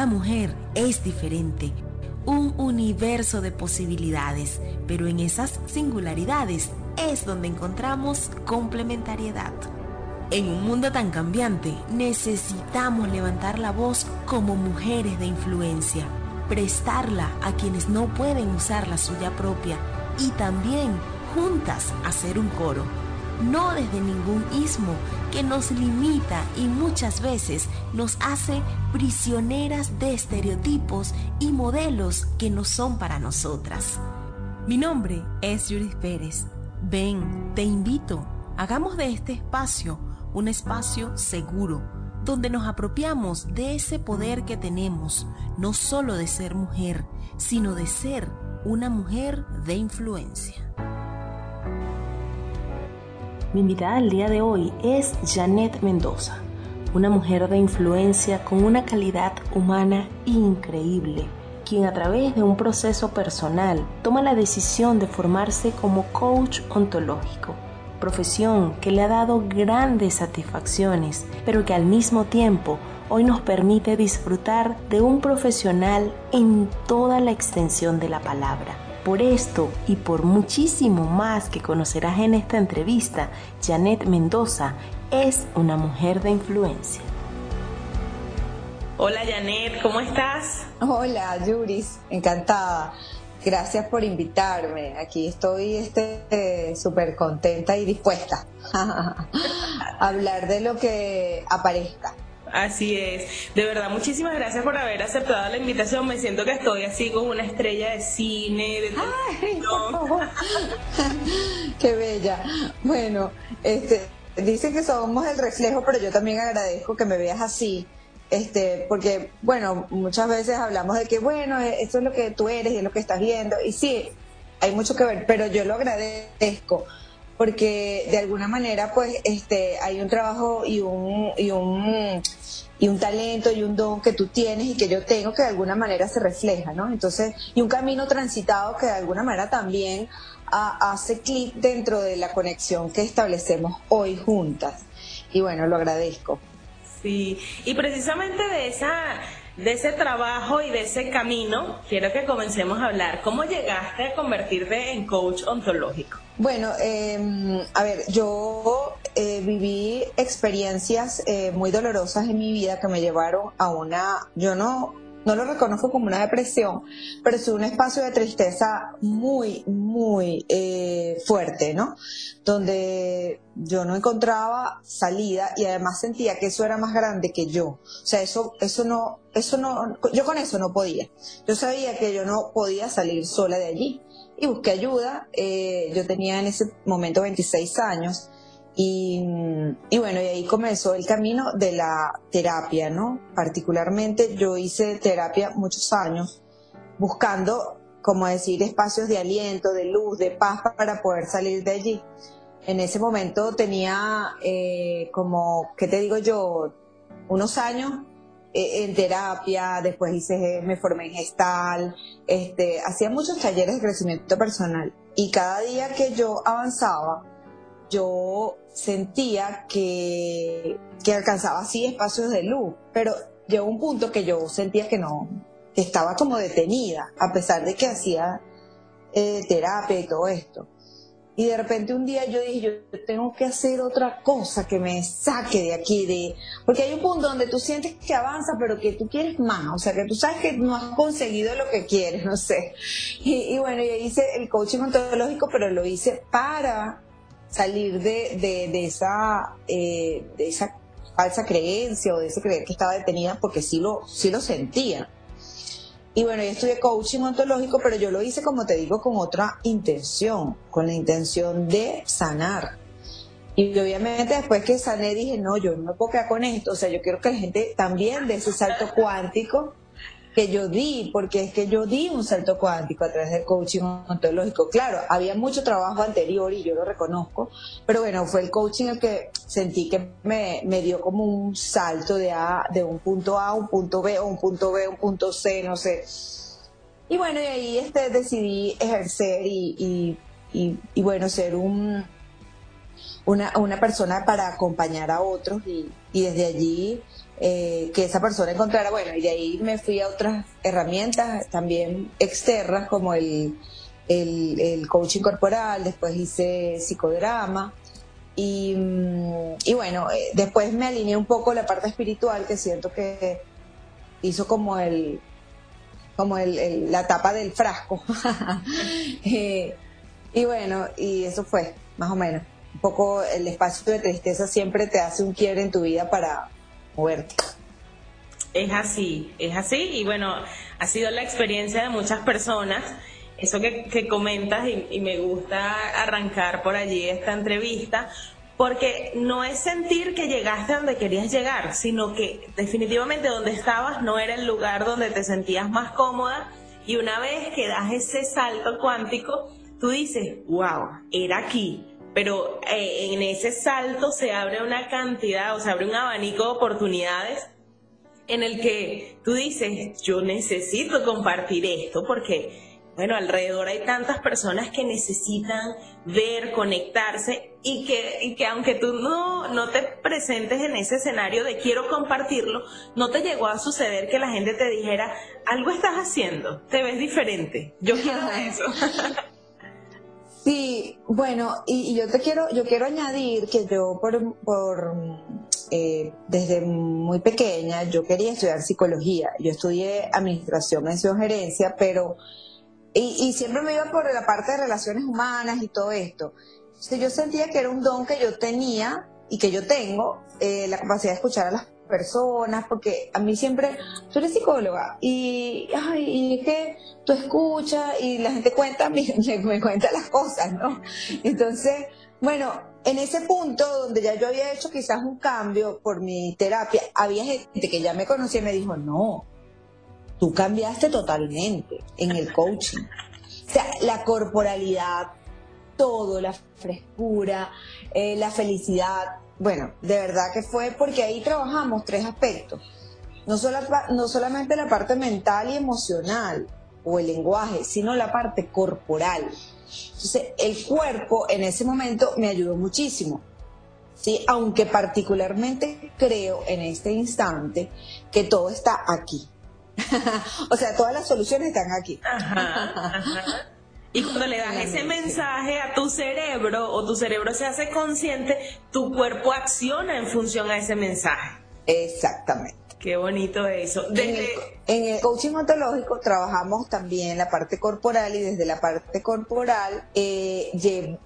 Cada mujer es diferente, un universo de posibilidades, pero en esas singularidades es donde encontramos complementariedad. En un mundo tan cambiante, necesitamos levantar la voz como mujeres de influencia, prestarla a quienes no pueden usar la suya propia y también juntas hacer un coro, no desde ningún ismo que nos limita y muchas veces nos hace prisioneras de estereotipos y modelos que no son para nosotras. Mi nombre es Judith Pérez. Ven, te invito, hagamos de este espacio un espacio seguro, donde nos apropiamos de ese poder que tenemos, no solo de ser mujer, sino de ser una mujer de influencia. Mi invitada al día de hoy es Janet Mendoza, una mujer de influencia con una calidad humana increíble, quien a través de un proceso personal toma la decisión de formarse como coach ontológico profesión que le ha dado grandes satisfacciones, pero que al mismo tiempo hoy nos permite disfrutar de un profesional en toda la extensión de la palabra. Por esto y por muchísimo más que conocerás en esta entrevista, Janet Mendoza es una mujer de influencia. Hola Janet, ¿cómo estás? Hola Yuris, encantada. Gracias por invitarme. Aquí estoy este súper contenta y dispuesta a hablar de lo que aparezca. Así es. De verdad, muchísimas gracias por haber aceptado la invitación. Me siento que estoy así con una estrella de cine, de Ay, Qué bella. Bueno, este, dicen que somos el reflejo, pero yo también agradezco que me veas así este, porque, bueno, muchas veces hablamos de que, bueno, esto es lo que tú eres y es lo que estás viendo, y sí, hay mucho que ver, pero yo lo agradezco, porque de alguna manera, pues, este, hay un trabajo y un, y un, y un talento y un don que tú tienes y que yo tengo que de alguna manera se refleja, ¿no? Entonces, y un camino transitado que de alguna manera también hace clic dentro de la conexión que establecemos hoy juntas. Y bueno, lo agradezco. Sí, y precisamente de esa de ese trabajo y de ese camino, quiero que comencemos a hablar. ¿Cómo llegaste a convertirte en coach ontológico? Bueno, em, a ver, yo eh, viví experiencias eh, muy dolorosas en mi vida que me llevaron a una, yo no, no lo reconozco como una depresión, pero es un espacio de tristeza muy, muy eh, fuerte, ¿no? Donde yo no encontraba salida y además sentía que eso era más grande que yo. O sea, eso, eso no, eso no, yo con eso no podía. Yo sabía que yo no podía salir sola de allí y busqué ayuda. Eh, yo tenía en ese momento 26 años y, bueno, y ahí comenzó el camino de la terapia, ¿no? Particularmente yo hice terapia muchos años buscando, como decir, espacios de aliento, de luz, de paz para poder salir de allí. En ese momento tenía eh, como, ¿qué te digo yo? Unos años eh, en terapia, después hice, me formé en gestal, este, hacía muchos talleres de crecimiento personal y cada día que yo avanzaba, yo sentía que, que alcanzaba así espacios de luz, pero llegó un punto que yo sentía que no, que estaba como detenida, a pesar de que hacía eh, terapia y todo esto. Y de repente un día yo dije, yo tengo que hacer otra cosa que me saque de aquí, de porque hay un punto donde tú sientes que avanza, pero que tú quieres más, o sea, que tú sabes que no has conseguido lo que quieres, no sé. Y, y bueno, yo hice el coaching ontológico, pero lo hice para salir de, de, esa, eh, de esa falsa creencia o de ese creer que estaba detenida porque sí lo, sí lo sentía. Y bueno, yo estudié coaching ontológico, pero yo lo hice, como te digo, con otra intención, con la intención de sanar. Y obviamente después que sané dije, no, yo no me puedo quedar con esto, o sea, yo quiero que la gente también dé ese salto cuántico que yo di, porque es que yo di un salto cuántico a través del coaching ontológico. Claro, había mucho trabajo anterior y yo lo reconozco, pero bueno, fue el coaching el que sentí que me, me dio como un salto de, a, de un punto A a un punto B, o un punto B a un punto C, no sé. Y bueno, y ahí este, decidí ejercer y, y, y, y bueno, ser un una, una persona para acompañar a otros y, y desde allí eh, que esa persona encontrara, bueno, y de ahí me fui a otras herramientas también externas como el, el, coaching corporal, después hice psicodrama y, mm, y bueno, eh, después me alineé un poco la parte espiritual que siento que hizo como el como el, la tapa del frasco. Eh, y bueno, y eso fue, más o menos. Un poco el espacio de tristeza siempre te hace un quiebre en tu vida para Es así, es así. Y bueno, ha sido la experiencia de muchas personas. Eso que, comentas y, y me gusta arrancar por allí esta entrevista, porque no es sentir que llegaste a donde querías llegar, sino que definitivamente donde estabas no era el lugar donde te sentías más cómoda y una vez que das ese salto cuántico, tú dices, wow, era aquí. Pero eh, en ese salto se abre una cantidad, o se abre un abanico de oportunidades en el que tú dices, yo necesito compartir esto porque bueno, alrededor hay tantas personas que necesitan ver, conectarse y que, que aunque tú no, no te presentes en ese escenario de quiero compartirlo, no te llegó a suceder que la gente te dijera, algo estás haciendo, te ves diferente, yo quiero eso. Sí, bueno, y, yo te quiero, yo quiero añadir que yo por, por eh, desde muy pequeña yo quería estudiar psicología. Yo estudié administración, mención gerencia, pero y, siempre me iba por la parte de relaciones humanas y todo esto. Entonces yo sentía que era un don que yo tenía y que yo tengo, eh, la capacidad de escuchar a las personas, porque a mí siempre, tú eres psicóloga y, ay, y es que tú escuchas y la gente cuenta, me, me cuenta las cosas, ¿no? Entonces, bueno, en ese punto donde ya yo había hecho quizás un cambio por mi terapia, había gente que ya me conocía y me dijo, no, tú cambiaste totalmente en el coaching. O sea, la corporalidad, todo, la frescura, eh, la felicidad. Bueno, de verdad que fue porque ahí trabajamos tres aspectos. No, no solamente la parte mental y emocional o el lenguaje, sino la parte corporal. Entonces, el cuerpo en ese momento me ayudó muchísimo. ¿sí? Aunque particularmente creo en este instante que todo está aquí. o sea, todas las soluciones están aquí. Y cuando le das ese mensaje a tu cerebro o tu cerebro se hace consciente, tu cuerpo acciona en función a ese mensaje. Exactamente. Qué bonito eso. En, el, coaching ontológico trabajamos también la parte corporal y desde la parte corporal eh,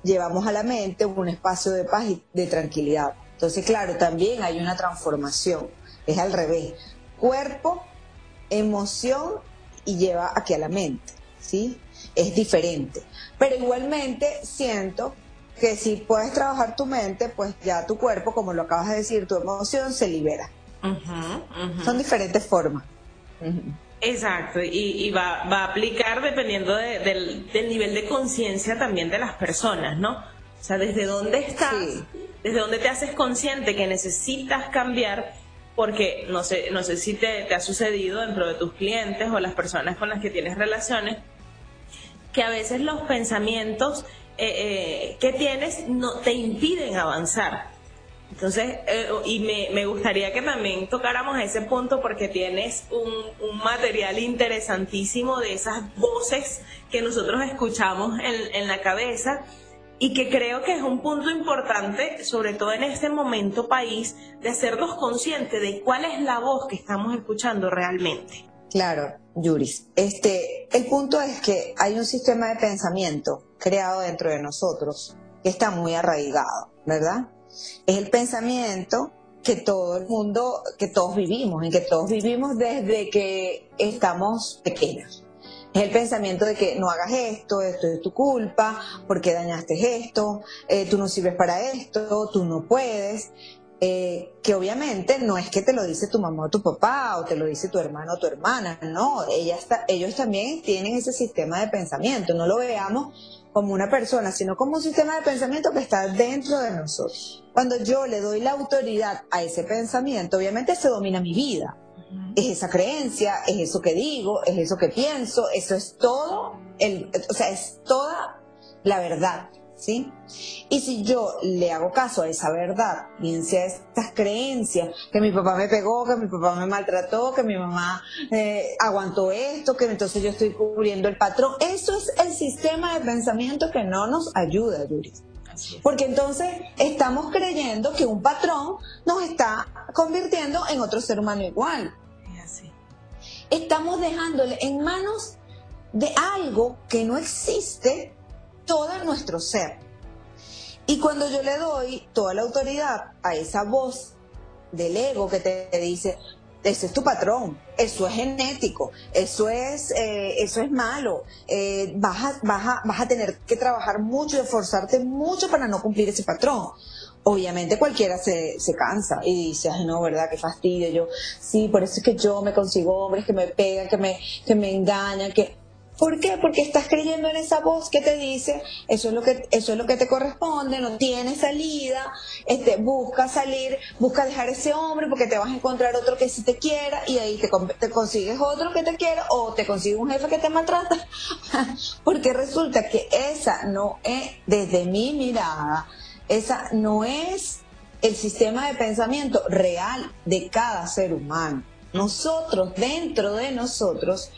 llevamos a la mente un espacio de paz y de tranquilidad. Entonces, claro, también hay una transformación. Es al revés. Cuerpo emoción y lleva aquí a la mente, ¿sí? Es diferente. Pero igualmente siento que si puedes trabajar tu mente, pues ya tu cuerpo, como lo acabas de decir, tu emoción se libera. Son diferentes formas. Exacto, y, va, a aplicar dependiendo del, nivel de conciencia también de las personas, ¿no? O sea, desde dónde estás, desde dónde te haces consciente que necesitas cambiar porque no sé, no sé si te, ha sucedido dentro de tus clientes o las personas con las que tienes relaciones, que a veces los pensamientos eh, eh, que tienes no te impiden avanzar. Entonces, eh, y me, me, gustaría que también tocáramos ese punto porque tienes un, un, material interesantísimo de esas voces que nosotros escuchamos en, en la cabeza y que creo que es un punto importante, sobre todo en este momento país, de hacernos conscientes de cuál es la voz que estamos escuchando realmente. Claro, Yuris. Este, el punto es que hay un sistema de pensamiento creado dentro de nosotros que está muy arraigado, ¿verdad? Es el pensamiento que todo el mundo, que todos vivimos, en que todos vivimos desde que estamos pequeños. Es el pensamiento de que no hagas esto, esto es tu culpa, porque dañaste esto, eh, tú no sirves para esto, tú no puedes. Eh, que obviamente no es que te lo dice tu mamá o tu papá o te lo dice tu hermano o tu hermana, no, ella está, ellos también tienen ese sistema de pensamiento, no lo veamos como una persona, sino como un sistema de pensamiento que está dentro de nosotros. Cuando yo le doy la autoridad a ese pensamiento, obviamente se domina mi vida, es esa creencia, es eso que digo, es eso que pienso, eso es todo, el, o sea, es toda la verdad. ¿Sí? Y si yo le hago caso a esa verdad, bien sea estas creencias, que mi papá me pegó, que mi papá me maltrató, que mi mamá eh, aguantó esto, que entonces yo estoy cubriendo el patrón, eso es el sistema de pensamiento que no nos ayuda, Yuri. Porque entonces estamos creyendo que un patrón nos está convirtiendo en otro ser humano igual. Estamos dejándole en manos de algo que no existe todo nuestro ser. Y cuando yo le doy toda la autoridad a esa voz del ego que te dice, ese es tu patrón, eso es genético, eso es, eh, eso es malo, eh, vas, a, vas, a, vas a tener que trabajar mucho y esforzarte mucho para no cumplir ese patrón. Obviamente cualquiera se, se cansa y dice, ay no, ¿verdad? Qué fastidio. Yo, sí, por eso es que yo me consigo hombres que me pegan, que me, que me engañan, que ¿Por qué? Porque estás creyendo en esa voz que te dice, eso es lo que, eso es lo que te corresponde, no tienes salida, este, busca salir, busca dejar ese hombre porque te vas a encontrar otro que sí te quiera y ahí te, te consigues otro que te quiera o te consigues un jefe que te maltrata. porque resulta que esa no es, desde mi mirada, esa no es el sistema de pensamiento real de cada ser humano. Nosotros, dentro de nosotros,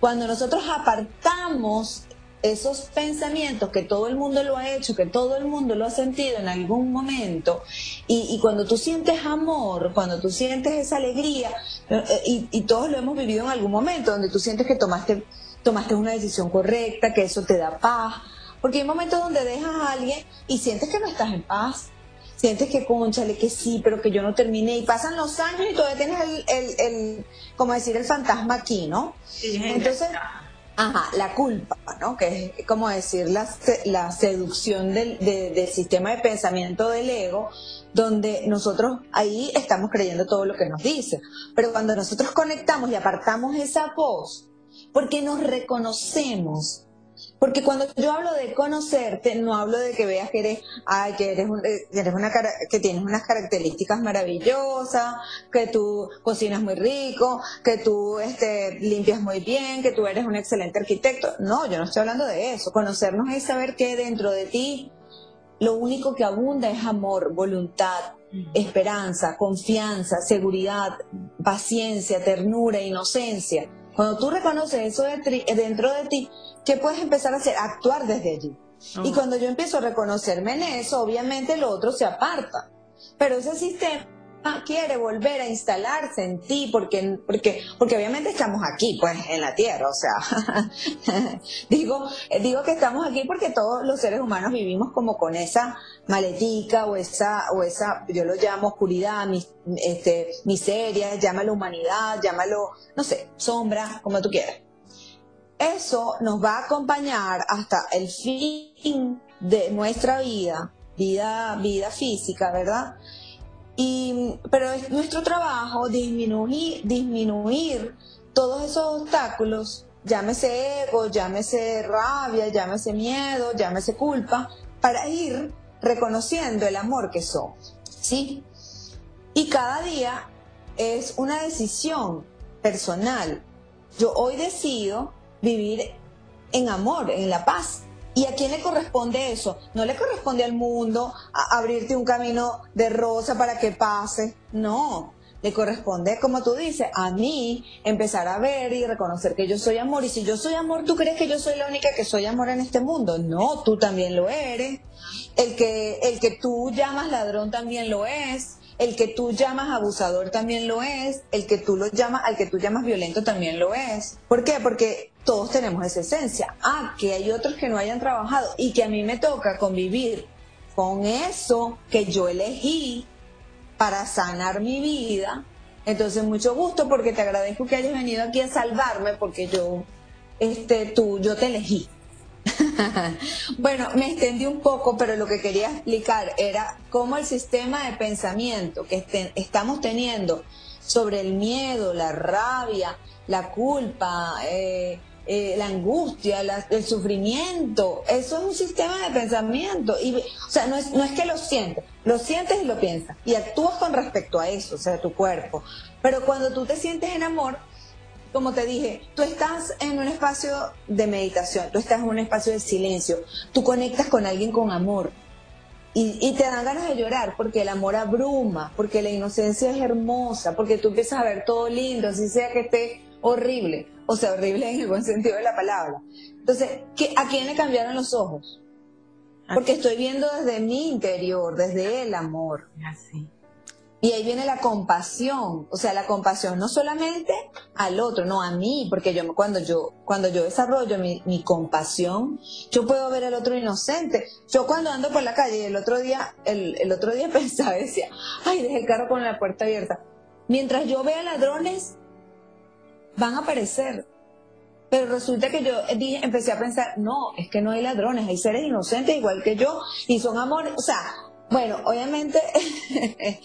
cuando nosotros apartamos esos pensamientos que todo el mundo lo ha hecho, que todo el mundo lo ha sentido en algún momento, y, cuando tú sientes amor, cuando tú sientes esa alegría, eh, y, y, todos lo hemos vivido en algún momento, donde tú sientes que tomaste, tomaste una decisión correcta, que eso te da paz, porque hay momentos donde dejas a alguien y sientes que no estás en paz, sientes que conchale, que sí, pero que yo no terminé, y pasan los años y todavía tienes el, el, el como decir, el fantasma aquí, ¿no? Entonces, ajá, la culpa, ¿no? Que es como decir la, la seducción del, del sistema de pensamiento del ego, donde nosotros ahí estamos creyendo todo lo que nos dice. Pero cuando nosotros conectamos y apartamos esa voz, porque nos reconocemos porque cuando yo hablo de conocerte, no hablo de que veas que eres, ay, que eres, eh, eres una que tienes unas características maravillosas, que tú cocinas muy rico, que tú este, limpias muy bien, que tú eres un excelente arquitecto. No, yo no estoy hablando de eso. Conocernos es saber que dentro de ti lo único que abunda es amor, voluntad, esperanza, confianza, seguridad, paciencia, ternura, inocencia. Cuando tú reconoces eso dentro de ti, ¿qué puedes empezar a hacer? Actuar desde allí. Y cuando yo empiezo a reconocerme en eso, obviamente lo otro se aparta. Pero ese sistema quiere volver a instalarse en ti porque, porque, porque obviamente estamos aquí, pues, en la Tierra, o sea, digo, digo que estamos aquí porque todos los seres humanos vivimos como con esa maletica o esa, o esa, yo lo llamo oscuridad, este, miseria, llámalo humanidad, llámalo, no sé, sombra, como tú quieras. Eso nos va a acompañar hasta el fin de nuestra vida, vida, vida física, ¿verdad? pero es nuestro trabajo disminuir, disminuir todos esos obstáculos, llámese ego, llámese rabia, llámese miedo, llámese culpa, para ir reconociendo el amor que somos. ¿Sí? Y cada día es una decisión personal. Yo hoy decido vivir en amor, en la paz, ¿Y a quién le corresponde eso? No le corresponde al mundo abrirte un camino de rosa para que pase. No, le corresponde, como tú dices, a mí empezar a ver y reconocer que yo soy amor. Y si yo soy amor, ¿tú crees que yo soy la única que soy amor en este mundo? No, tú también lo eres. El que, el que tú llamas ladrón también lo es. El que tú llamas abusador también lo es. El que tú lo llamas, al que tú llamas violento también lo es. ¿Por qué? Porque todos tenemos esa esencia. Ah, que hay otros que no hayan trabajado y que a mí me toca convivir con eso que yo elegí para sanar mi vida. Entonces, mucho gusto porque te agradezco que hayas venido aquí a salvarme porque yo, este, tú, yo te elegí. bueno, me extendí un poco, pero lo que quería explicar era cómo el sistema de pensamiento que estamos teniendo sobre el miedo, la rabia, la culpa, eh, eh, la angustia, el sufrimiento, eso es un sistema de pensamiento. Y, o sea, no es, no es que lo sientes, lo sientes y lo piensas. Y actúas con respecto a eso, o sea, tu cuerpo. Pero cuando tú te sientes en amor, como te dije, tú estás en un espacio de meditación, tú estás en un espacio de silencio, tú conectas con alguien con amor y, y, te dan ganas de llorar porque el amor abruma, porque la inocencia es hermosa, porque tú empiezas a ver todo lindo, así sea que esté horrible, o sea, horrible en el buen sentido de la palabra. Entonces, ¿a quién le cambiaron los ojos? Porque estoy viendo desde mi interior, desde el amor. Así. Y ahí viene la compasión, o sea, la compasión no solamente al otro, no a mí, porque yo cuando yo cuando yo desarrollo mi, compasión, yo puedo ver al otro inocente. Yo cuando ando por la calle, el otro día el, el otro día pensaba, decía, ay, dejé el carro con la puerta abierta. Mientras yo vea ladrones, van a aparecer. Pero resulta que yo dije, empecé a pensar, no, es que no hay ladrones, hay seres inocentes igual que yo, y son amores, o sea, bueno, obviamente,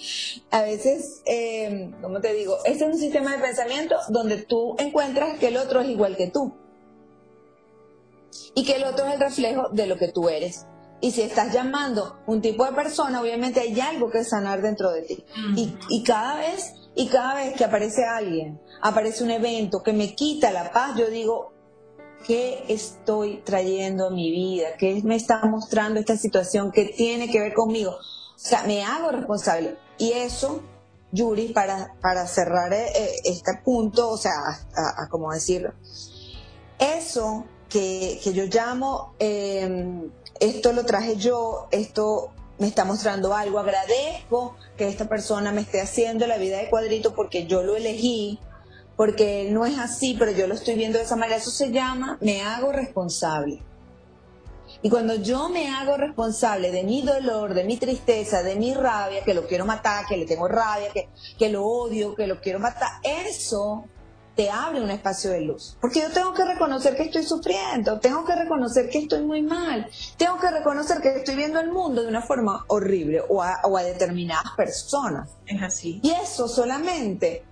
a veces, eh, ¿cómo te digo? Este es un sistema de pensamiento donde tú encuentras que el otro es igual que tú. Y que el otro es el reflejo de lo que tú eres. Y si estás llamando un tipo de persona, obviamente hay algo que sanar dentro de ti. y, y, cada vez, y cada vez que aparece alguien, aparece un evento que me quita la paz, yo digo, qué estoy trayendo a mi vida, qué me está mostrando esta situación que tiene que ver conmigo. O sea, me hago responsable. Y eso, Yuri, para, para cerrar eh, eh, este punto, o sea, a, como decirlo, eso que, que yo llamo, em, esto lo traje yo, esto me está mostrando algo, agradezco que esta persona me esté haciendo la vida de cuadrito porque yo lo elegí, porque no es así, pero yo lo estoy viendo de esa manera. Eso se llama me hago responsable. Y cuando yo me hago responsable de mi dolor, de mi tristeza, de mi rabia, que lo quiero matar, que le tengo rabia, que, que lo odio, que lo quiero matar, eso te abre un espacio de luz. Porque yo tengo que reconocer que estoy sufriendo, tengo que reconocer que estoy muy mal, tengo que reconocer que estoy viendo el mundo de una forma horrible o a, o a determinadas personas. Es así. Y eso solamente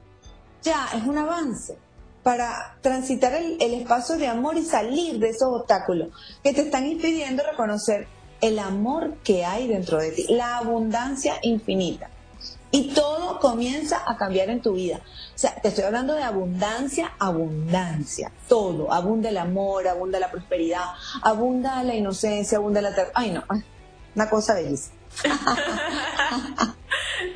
ya es un avance para transitar el, espacio de amor y salir de esos obstáculos que te están impidiendo reconocer el amor que hay dentro de ti, la abundancia infinita. Y todo comienza a cambiar en tu vida. O sea, te estoy hablando de abundancia, abundancia. Todo. Abunda el amor, abunda la prosperidad, abunda la inocencia, abunda la... Ay, no. Una cosa bellísima.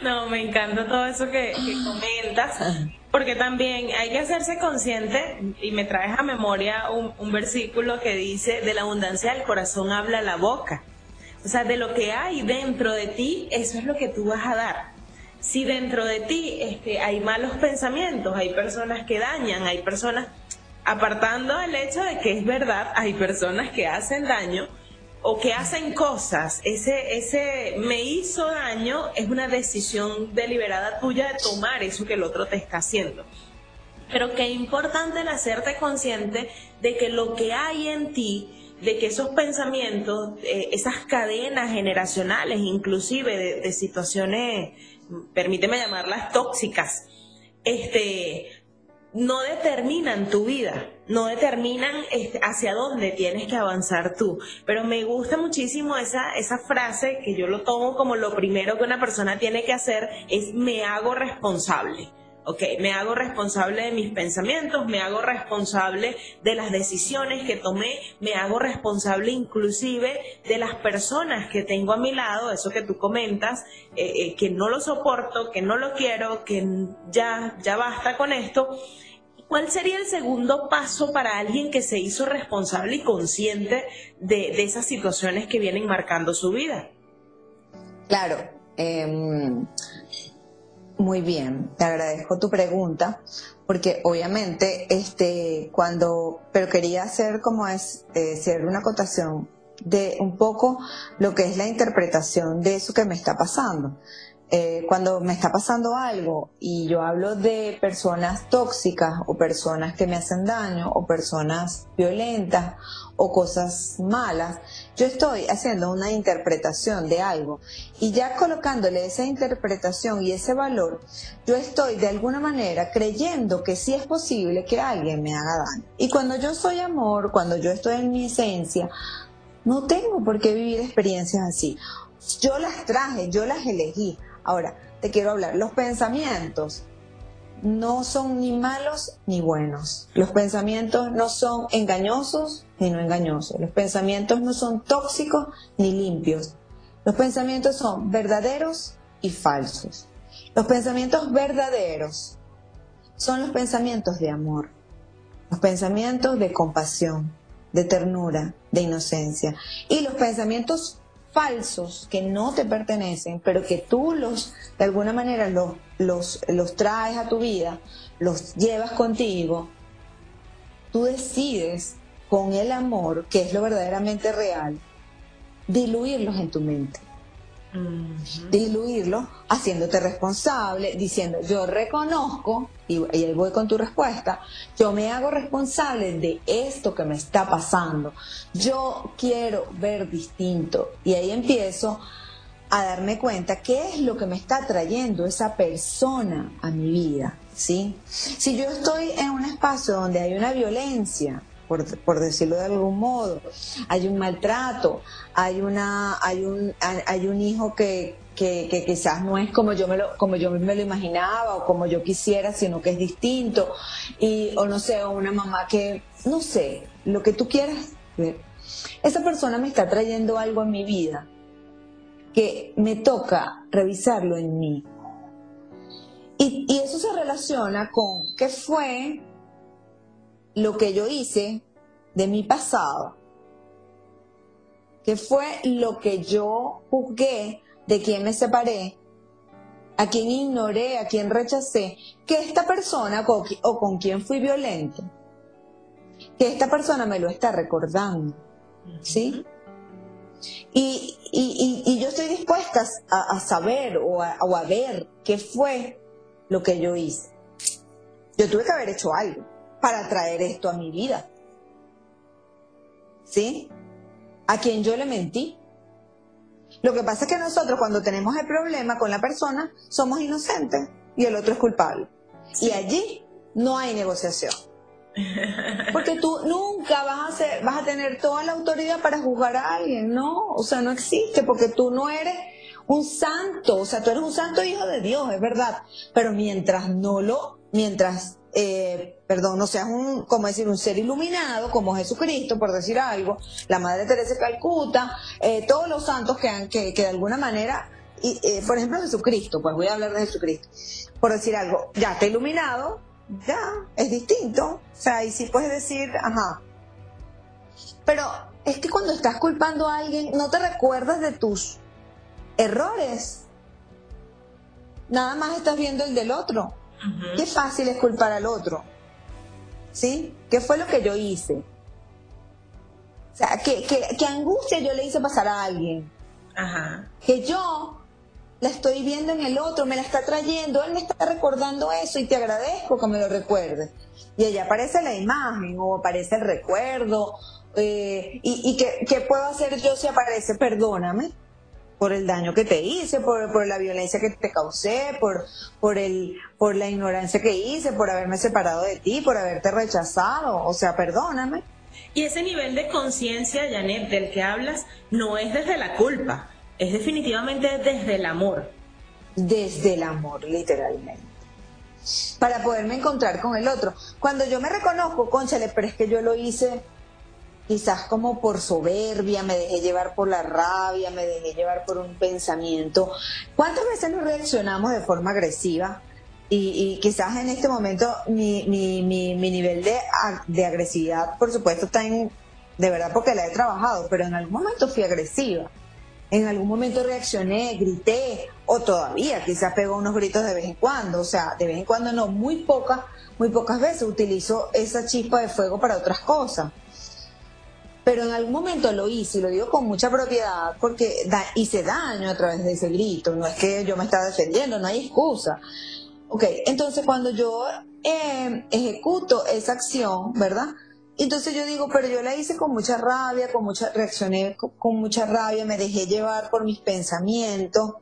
no, me encanta todo eso que, que comentas porque también hay que hacerse consciente, y me traes a memoria un, versículo que dice, de la abundancia del corazón habla la boca. O sea, de lo que hay dentro de ti, eso es lo que tú vas a dar. Si dentro de ti este, hay malos pensamientos, hay personas que dañan, hay personas, apartando el hecho de que es verdad, hay personas que hacen daño, o que hacen cosas, ese, ese me hizo daño es una decisión deliberada tuya de tomar eso que el otro te está haciendo. Pero qué importante el hacerte consciente de que lo que hay en ti, de que esos pensamientos, eh, esas cadenas generacionales, inclusive de, de situaciones, permíteme llamarlas tóxicas, este, no determinan tu vida, no determinan este, hacia dónde tienes que avanzar tú. Pero me gusta muchísimo esa, esa frase que yo lo tomo como lo primero que una persona tiene que hacer es me hago responsable. Ok, me hago responsable de mis pensamientos, me hago responsable de las decisiones que tomé, me hago responsable inclusive de las personas que tengo a mi lado, eso que tú comentas, eh, eh, que no lo soporto, que no lo quiero, que ya, ya basta con esto. ¿Cuál sería el segundo paso para alguien que se hizo responsable y consciente de, esas situaciones que vienen marcando su vida? Claro. Em, muy bien, te agradezco tu pregunta, porque obviamente, este, cuando, pero quería hacer como es, eh, una acotación de un poco lo que es la interpretación de eso que me está pasando. Eh, cuando me está pasando algo y yo hablo de personas tóxicas o personas que me hacen daño o personas violentas o cosas malas, yo estoy haciendo una interpretación de algo y ya colocándole esa interpretación y ese valor, yo estoy de alguna manera creyendo que sí es posible que alguien me haga daño. Y cuando yo soy amor, cuando yo estoy en mi esencia, no tengo por qué vivir experiencias así. Yo las traje, yo las elegí. Ahora, te quiero hablar, los pensamientos no son ni malos ni buenos. Los pensamientos no son engañosos ni no engañosos. Los pensamientos no son tóxicos ni limpios. Los pensamientos son verdaderos y falsos. Los pensamientos verdaderos son los pensamientos de amor, los pensamientos de compasión, de ternura, de inocencia. Y los pensamientos falsos que no te pertenecen, pero que tú los, de alguna manera, los, los, los traes a tu vida, los llevas contigo, tú decides con el amor, que es lo verdaderamente real, diluirlos en tu mente diluirlo, haciéndote responsable, diciendo, yo reconozco, y, ahí voy con tu respuesta, yo me hago responsable de esto que me está pasando, yo quiero ver distinto, y ahí empiezo a darme cuenta qué es lo que me está trayendo esa persona a mi vida, ¿sí? Si yo estoy en un espacio donde hay una violencia, por, decirlo de algún modo. Hay un maltrato, hay, una, hay, un, hay un hijo que, que, quizás no es como yo, me lo, como yo me lo imaginaba o como yo quisiera, sino que es distinto. Y, o no sé, una mamá que, no sé, lo que tú quieras. Esa persona me está trayendo algo en mi vida que me toca revisarlo en mí. Y, y eso se relaciona con qué fue lo que yo hice de mi pasado, que fue lo que yo juzgué de quien me separé, a quien ignoré, a quien rechacé, que esta persona o con quien fui violento, que esta persona me lo está recordando, ¿sí? Y, yo estoy dispuesta a, saber o a, o a ver qué fue lo que yo hice. Yo tuve que haber hecho algo para traer esto a mi vida. ¿Sí? A quien yo le mentí. Lo que pasa es que nosotros cuando tenemos el problema con la persona somos inocentes y el otro es culpable. Y allí no hay negociación. Porque tú nunca vas a, ser, vas a tener toda la autoridad para juzgar a alguien, no, o sea, no existe porque tú no eres un santo, o sea, tú eres un santo hijo de Dios, es verdad, pero mientras no lo, mientras eh, perdón, no seas un, como decir, un ser iluminado como Jesucristo, por decir algo, la Madre Teresa de Calcuta, eh, todos los santos que, han, que, de alguna manera, y, eh, por ejemplo Jesucristo, pues voy a hablar de Jesucristo, por decir algo, ya está iluminado, ya, es distinto, o sea, y sí puedes decir, ajá, pero es que cuando estás culpando a alguien, no te recuerdas de tus errores, nada más estás viendo el del otro. Qué fácil es culpar al otro. ¿Sí? ¿Qué fue lo que yo hice? O sea, ¿qué, qué, angustia yo le hice pasar a alguien? Ajá. Que yo la estoy viendo en el otro, me la está trayendo, él me está recordando eso y te agradezco que me lo recuerdes. Y allá aparece la imagen o aparece el recuerdo. Eh, ¿Y, y qué, qué puedo hacer yo si aparece? Perdóname por el daño que te hice, por, por, la violencia que te causé, por, por, el, por la ignorancia que hice, por haberme separado de ti, por haberte rechazado. O sea, perdóname. Y ese nivel de conciencia, Janet, del que hablas, no es desde la culpa, es definitivamente desde el amor. Desde el amor, literalmente. Para poderme encontrar con el otro. Cuando yo me reconozco, conchale, pero es que yo lo hice quizás como por soberbia, me dejé llevar por la rabia, me dejé llevar por un pensamiento. ¿Cuántas veces nos reaccionamos de forma agresiva? Y, quizás en este momento mi, mi, mi, nivel de, de, agresividad, por supuesto, está en, de verdad porque la he trabajado, pero en algún momento fui agresiva. En algún momento reaccioné, grité, o todavía quizás pego unos gritos de vez en cuando, o sea, de vez en cuando no, muy pocas, muy pocas veces utilizo esa chispa de fuego para otras cosas pero en algún momento lo hice y lo digo con mucha propiedad porque hice daño a través de ese grito, no es que yo me estaba defendiendo, no hay excusa. Ok, entonces cuando yo eh, ejecuto esa acción, ¿verdad? Entonces yo digo, pero yo la hice con mucha rabia, con mucha, reaccioné con, mucha rabia, me dejé llevar por mis pensamientos,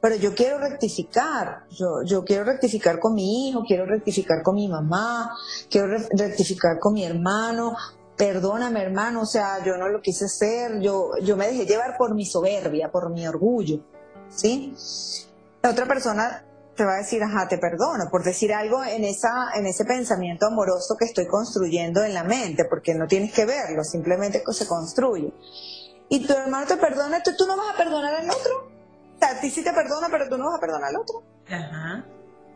pero yo quiero rectificar, yo, yo quiero rectificar con mi hijo, quiero rectificar con mi mamá, quiero rectificar con mi hermano, perdóname hermano, o sea, yo no lo quise hacer, yo, yo me dejé llevar por mi soberbia, por mi orgullo, ¿sí? La otra persona te va a decir, ajá, te perdono, por decir algo en, esa, en ese pensamiento amoroso que estoy construyendo en la mente, porque no tienes que verlo, simplemente se construye. Y tu hermano te perdona, tú, tú no vas a perdonar al otro. O sea, a ti sí te perdona, pero tú no vas a perdonar al otro. Ajá.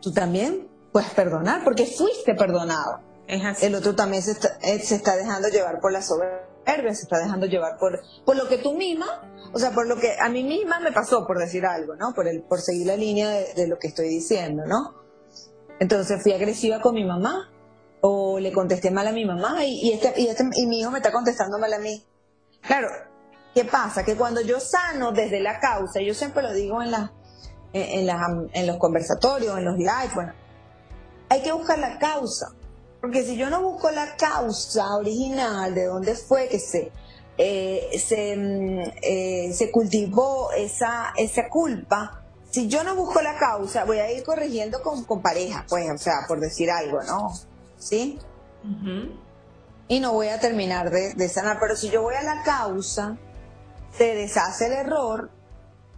Tú también puedes perdonar, porque fuiste perdonado. El otro también se está, eh, se está dejando llevar por la soberbia, se está dejando llevar por, por lo que tú misma o sea, por lo que a mí misma me pasó, por decir algo, ¿no? Por, el, por seguir la línea de, lo que estoy diciendo, ¿no? Entonces fui agresiva con mi mamá, o le contesté mal a mi mamá, y, este, y, este, y mi hijo me está contestando mal a mí. Claro, ¿qué pasa? Que cuando yo sano desde la causa, yo siempre lo digo en, la, en, en, en los conversatorios, en los lives, bueno, hay que buscar la causa. Porque si yo no busco la causa original de dónde fue que se eh, se, mm, eh, se, cultivó esa, esa culpa, si yo no busco la causa, voy a ir corrigiendo con, con pareja, pues, o sea, por decir algo, ¿no? ¿Sí? Y no voy a terminar de, de, sanar, pero si yo voy a la causa, se deshace el error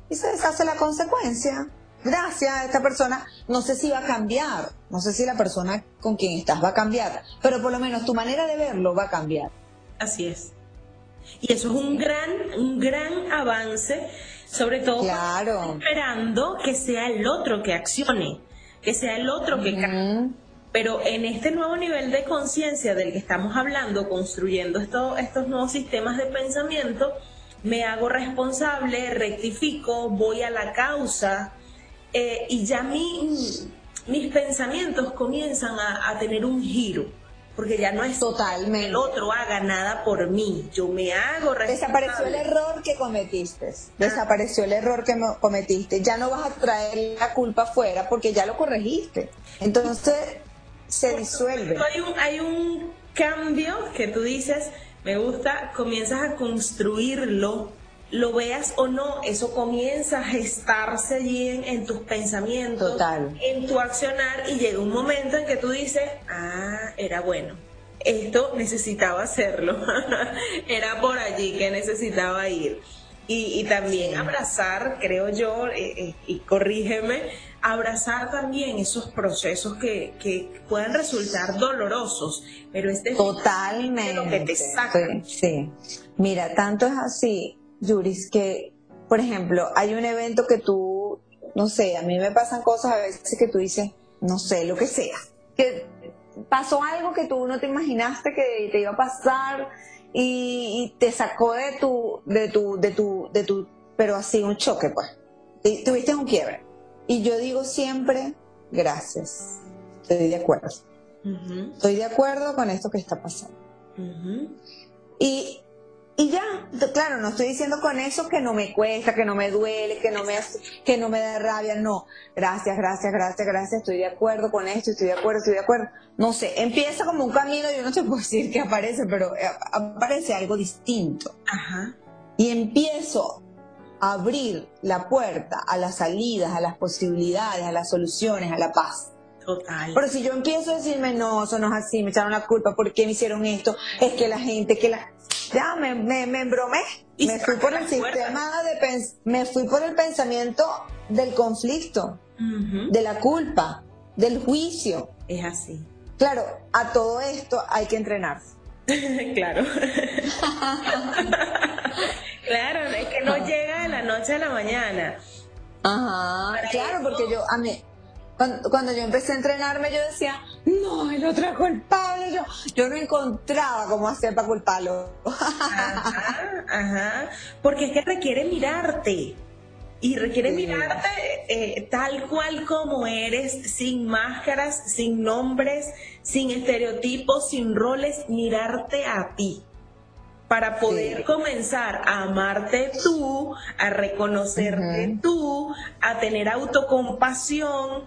y se deshace la consecuencia. Gracias a esta persona, no sé si va a cambiar, no sé si la persona con quien estás va a cambiar, pero por lo menos tu manera de verlo va a cambiar. Así es. Y eso es un gran, un gran avance, sobre todo esperando que sea el otro que accione, que sea el otro que Pero en este nuevo nivel de conciencia del que estamos hablando, construyendo estos nuevos sistemas de pensamiento, me hago responsable, rectifico, voy a la causa eh, y ya mis pensamientos comienzan a tener un giro porque ya no es Totalmente. que el otro haga nada por mí, yo me hago responsable. Desapareció el error que cometiste, desapareció el error que cometiste, ya no vas a traer la culpa afuera porque ya lo corregiste, entonces se disuelve. Hay un, hay un cambio que tú dices, me gusta, comienzas a construirlo lo veas o no, eso comienza a gestarse allí en, tus pensamientos, en tu accionar y llega un momento en que tú dices, ah, era bueno, esto necesitaba hacerlo, era por allí que necesitaba ir. Y, también abrazar, creo yo, eh, eh, y corrígeme, abrazar también esos procesos que, que puedan resultar dolorosos, pero este es lo que te saca. sí. Mira, tanto es así Yuris, que, por ejemplo, hay un evento que tú, no sé, a mí me pasan cosas a veces que tú dices, no sé, lo que sea, que pasó algo que tú no te imaginaste que te iba a pasar y, te sacó de tu, de tu, de tu, de tu, pero así un choque, pues. Y tuviste un quiebre. Y yo digo siempre, gracias. Estoy de acuerdo. Estoy de acuerdo con esto que está pasando. Y y ya, claro, no estoy diciendo con eso que no me cuesta, que no me duele, que no me, que no me da rabia, no. Gracias, gracias, gracias, gracias, estoy de acuerdo con esto, estoy de acuerdo, estoy de acuerdo. No sé, empieza como un camino, yo no te puedo decir que aparece, pero eh, aparece algo distinto. Ajá. Y empiezo a abrir la puerta a las salidas, a las posibilidades, a las soluciones, a la paz. Total. Pero si yo empiezo a decirme, no, eso no es así, me echaron la culpa, ¿por qué me hicieron esto? Es que la gente, que la ya me, me, me embromé. Me fui por el sistema de me fui por el pensamiento del conflicto, de la culpa, del juicio. Es así. Claro, a todo esto hay que entrenarse. claro. claro, es que no llega de la noche a la mañana. Ajá, claro, porque yo a mí cuando, yo empecé a entrenarme, yo decía, no, el otro es culpable. Yo, yo no encontraba cómo hacer para culparlo. Ajá, ajá. Porque es que requiere mirarte. Y requiere mirarte eh, tal cual como eres, sin máscaras, sin nombres, sin estereotipos, sin roles, mirarte a ti para poder comenzar a amarte tú, a reconocerte tú, a tener autocompasión,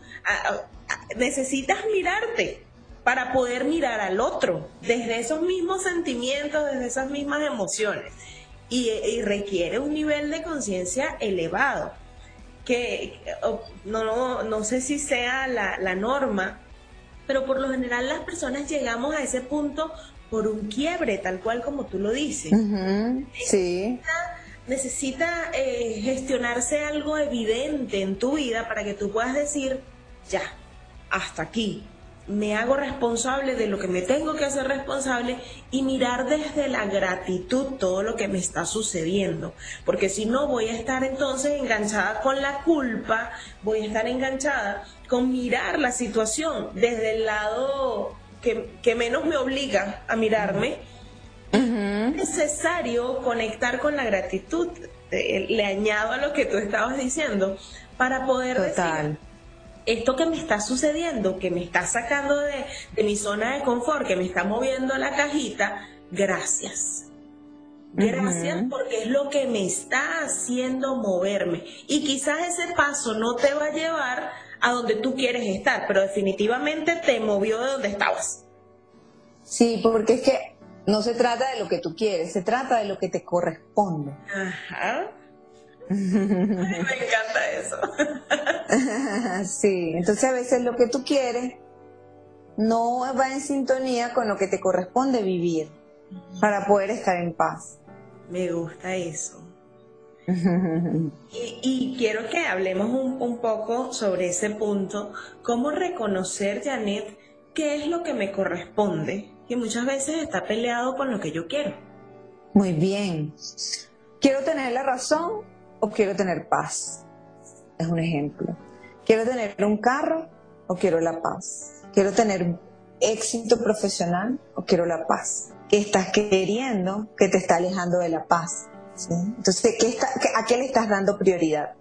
necesitas mirarte para poder mirar al otro desde esos mismos sentimientos, desde esas mismas emociones. Y, requiere un nivel de conciencia elevado, que no, no, sé si sea la, la norma, pero por lo general las personas llegamos a ese punto por un quiebre, tal cual como tú lo dices. sí. Necesita, eh, gestionarse algo evidente en tu vida para que tú puedas decir, ya, hasta aquí, me hago responsable de lo que me tengo que hacer responsable y mirar desde la gratitud todo lo que me está sucediendo. Porque si no, voy a estar entonces enganchada con la culpa, voy a estar enganchada con mirar la situación desde el lado que, menos me obliga a mirarme. Es necesario conectar con la gratitud. Le añado a lo que tú estabas diciendo para poder decir esto que me está sucediendo, que me está sacando de, mi zona de confort, que me está moviendo la cajita, gracias. Gracias porque es lo que me está haciendo moverme. Y quizás ese paso no te va a llevar a donde tú quieres estar, pero definitivamente te movió de donde estabas. Sí, porque es que no se trata de lo que tú quieres, se trata de lo que te corresponde. Ajá. me encanta eso. sí, entonces a veces lo que tú quieres no va en sintonía con lo que te corresponde vivir para poder estar en paz. Me gusta eso. y, quiero que hablemos un, un, poco sobre ese punto, cómo reconocer, Janet, qué es lo que me corresponde, que muchas veces está peleado con lo que yo quiero. Muy bien. Quiero tener la razón o quiero tener paz. Es un ejemplo. Quiero tener un carro o quiero la paz. Quiero tener éxito profesional o quiero la paz. ¿Qué estás queriendo que te está alejando de la paz? Entonces, ¿qué está, ¿a qué le estás dando prioridad?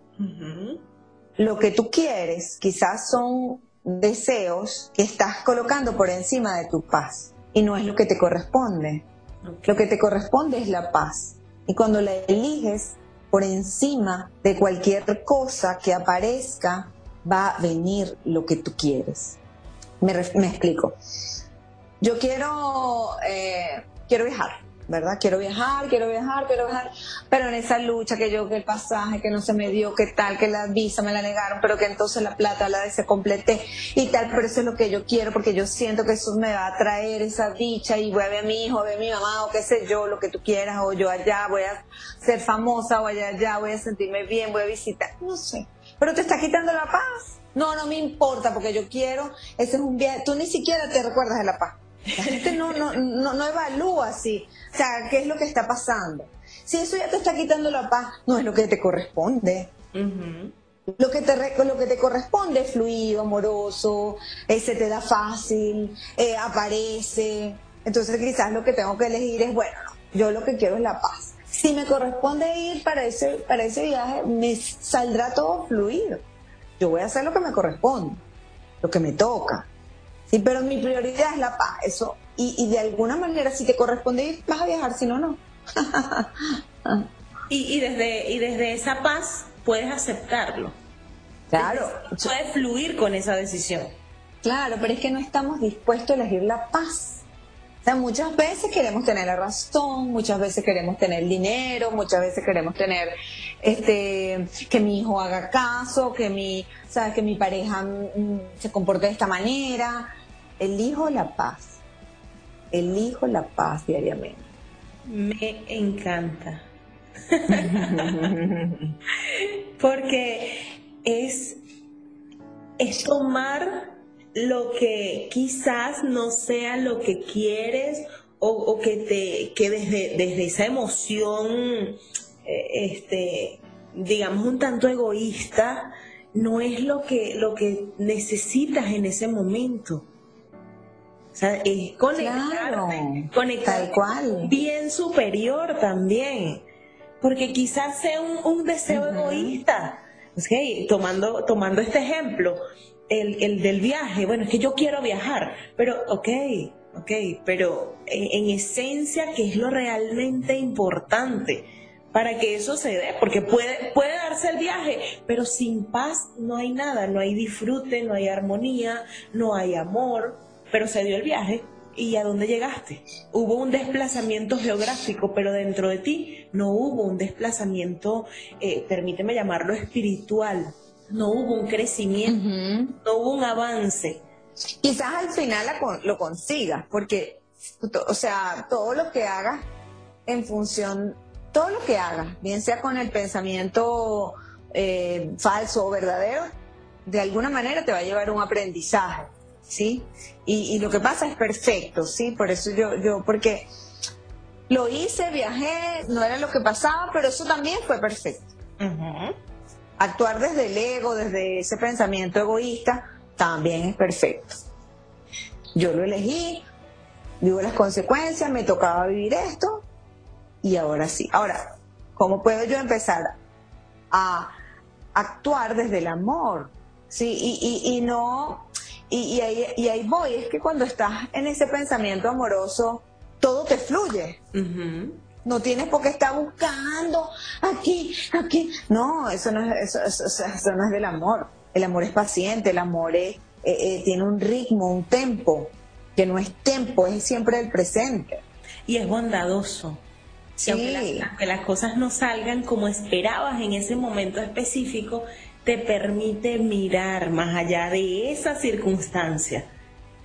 Lo que tú quieres quizás son deseos que estás colocando por encima de tu paz y no es lo que te corresponde. Lo que te corresponde es la paz. Y cuando la eliges, por encima de cualquier cosa que aparezca, va a venir lo que tú quieres. Me, explico. Yo quiero, eh, quiero viajar ¿verdad? Quiero viajar, quiero viajar, quiero viajar, pero en esa lucha que yo, que el pasaje, que no se me dio, que tal, que la visa me la negaron, pero que entonces la plata la se completé y tal, pero eso es lo que yo quiero porque yo siento que eso me va a traer esa dicha y voy a ver a mi hijo, a ver a mi mamá o qué sé yo, lo que tú quieras, o yo allá voy a ser famosa o allá, allá voy a sentirme bien, voy a visitar, no sé, pero te está quitando la paz. No, no me importa porque yo quiero, ese es un viaje, tú ni siquiera te recuerdas de la paz. La gente no, no, no, no evalúa así, o sea, ¿qué es lo que está pasando? Si eso ya te está quitando la paz, no es lo que te corresponde. Lo que, te, lo que te corresponde es fluido, amoroso, eh, se te da fácil, eh, aparece. Entonces quizás lo que tengo que elegir es, bueno, yo lo que quiero es la paz. Si me corresponde ir para ese, para ese viaje, me saldrá todo fluido. Yo voy a hacer lo que me corresponde, lo que me toca. Sí, pero mi prioridad es la paz. Eso, y, de alguna manera, si te corresponde ir, vas a viajar, si no, no. y, desde, y desde esa paz puedes aceptarlo. Claro. puedes fluir con esa decisión. Claro, pero es que no estamos dispuestos a elegir la paz. Muchas veces queremos tener la razón, muchas veces queremos tener dinero, muchas veces queremos tener este que mi hijo haga caso, que mi, sabes, que mi pareja mm, se comporte de esta manera. Elijo la paz. Elijo la paz diariamente. Me encanta. Porque es, es tomar lo que quizás no sea lo que quieres o, que te que desde, desde esa emoción eh, este digamos un tanto egoísta no es lo que lo que necesitas en ese momento o sea, es conectarte, conectar cual. bien superior también. Porque quizás sea un, deseo egoísta. Okay, tomando, tomando este ejemplo, el, el, del viaje, bueno, es que yo quiero viajar, pero ok, ok, pero en, en esencia, ¿qué es lo realmente importante? para que eso se dé, porque puede, puede darse el viaje, pero sin paz no hay nada, no hay disfrute, no hay armonía, no hay amor, pero se dio el viaje. ¿Y a dónde llegaste? Hubo un desplazamiento geográfico, pero dentro de ti no hubo un desplazamiento, eh, permíteme llamarlo espiritual, no hubo un crecimiento, no hubo un avance. Quizás al final lo consigas, porque, o sea, todo lo que hagas en función, todo lo que hagas, bien sea con el pensamiento eh, falso o verdadero, de alguna manera te va a llevar un aprendizaje, ¿sí? Y, lo que pasa es perfecto, ¿sí? Por eso yo, yo, porque lo hice, viajé, no era lo que pasaba, pero eso también fue perfecto. Actuar desde el ego, desde ese pensamiento egoísta, también es perfecto. Yo lo elegí, vivo las consecuencias, me tocaba vivir esto y ahora sí. Ahora, ¿cómo puedo yo empezar a actuar desde el amor? Sí, y, y, no, y, ahí, y ahí voy, es que cuando estás en ese pensamiento amoroso, todo te fluye. No tienes por qué estar buscando aquí, aquí. No, eso no es, eso, eso, no es del amor. El amor es paciente, el amor es, eh, eh, tiene un ritmo, un tempo, que no es tempo, es siempre el presente. Y es bondadoso. Sí. aunque, las, las cosas no salgan como esperabas en ese momento específico, te permite mirar más allá de esa circunstancia